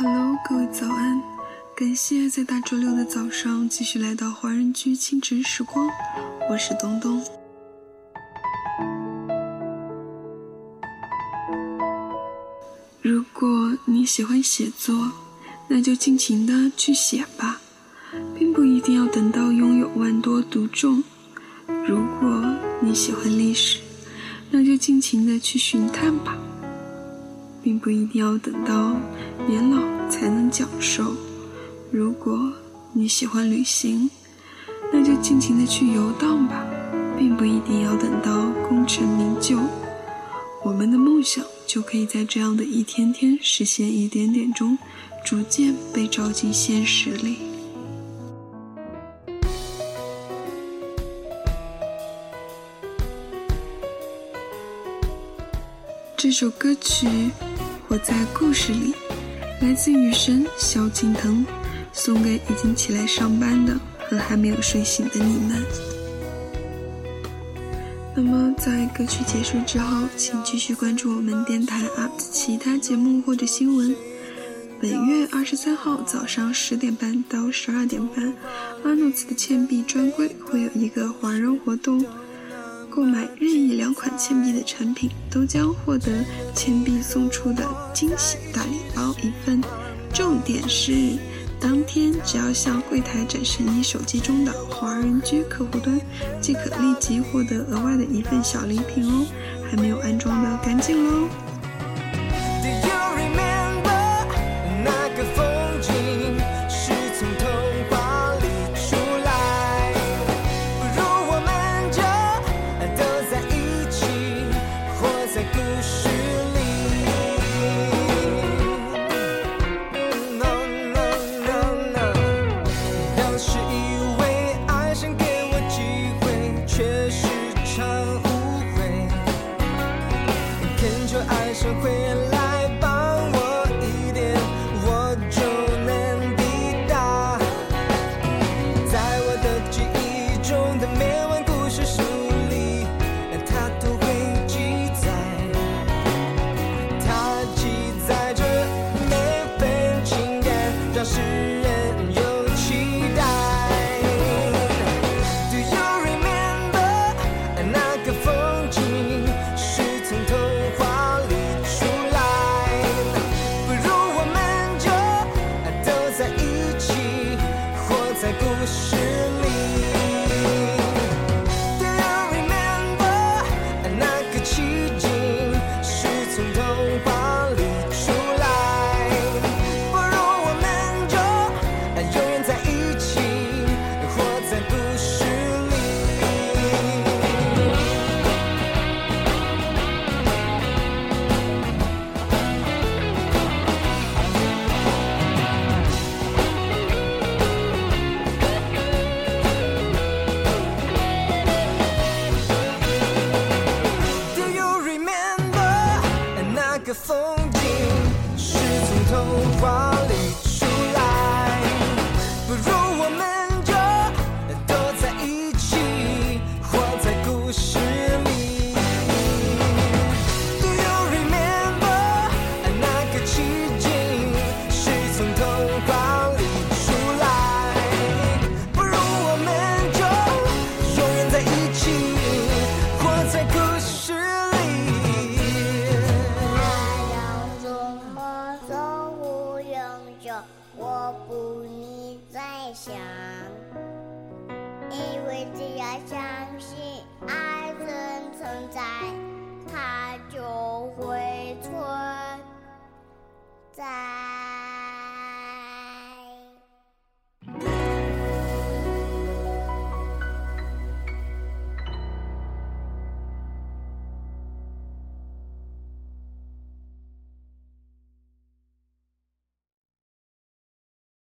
Hello，各位早安！感谢在大周六的早上继续来到华人居清晨时光，我是东东。如果你喜欢写作，那就尽情的去写吧，并不一定要等到拥有万多读众。如果你喜欢历史，那就尽情的去寻探吧，并不一定要等到年老才能讲授。如果你喜欢旅行，那就尽情的去游荡吧，并不一定要等到功成名就。我们的梦想就可以在这样的一天天实现一点点中，逐渐被照进现实里。这首歌曲《活在故事里》来自雨神萧敬腾，送给已经起来上班的和还没有睡醒的你们。那么，在歌曲结束之后，请继续关注我们电台 UP 其他节目或者新闻。本月二十三号早上十点半到十二点半，阿诺兹的倩碧专柜会有一个华人活动。购买任意两款倩碧的产品，都将获得倩碧送出的惊喜大礼包一份。重点是，当天只要向柜台展示你手机中的华人居客户端，即可立即获得额外的一份小礼品哦！还没有安装的，赶紧喽！我相信爱真存在，它就会存在。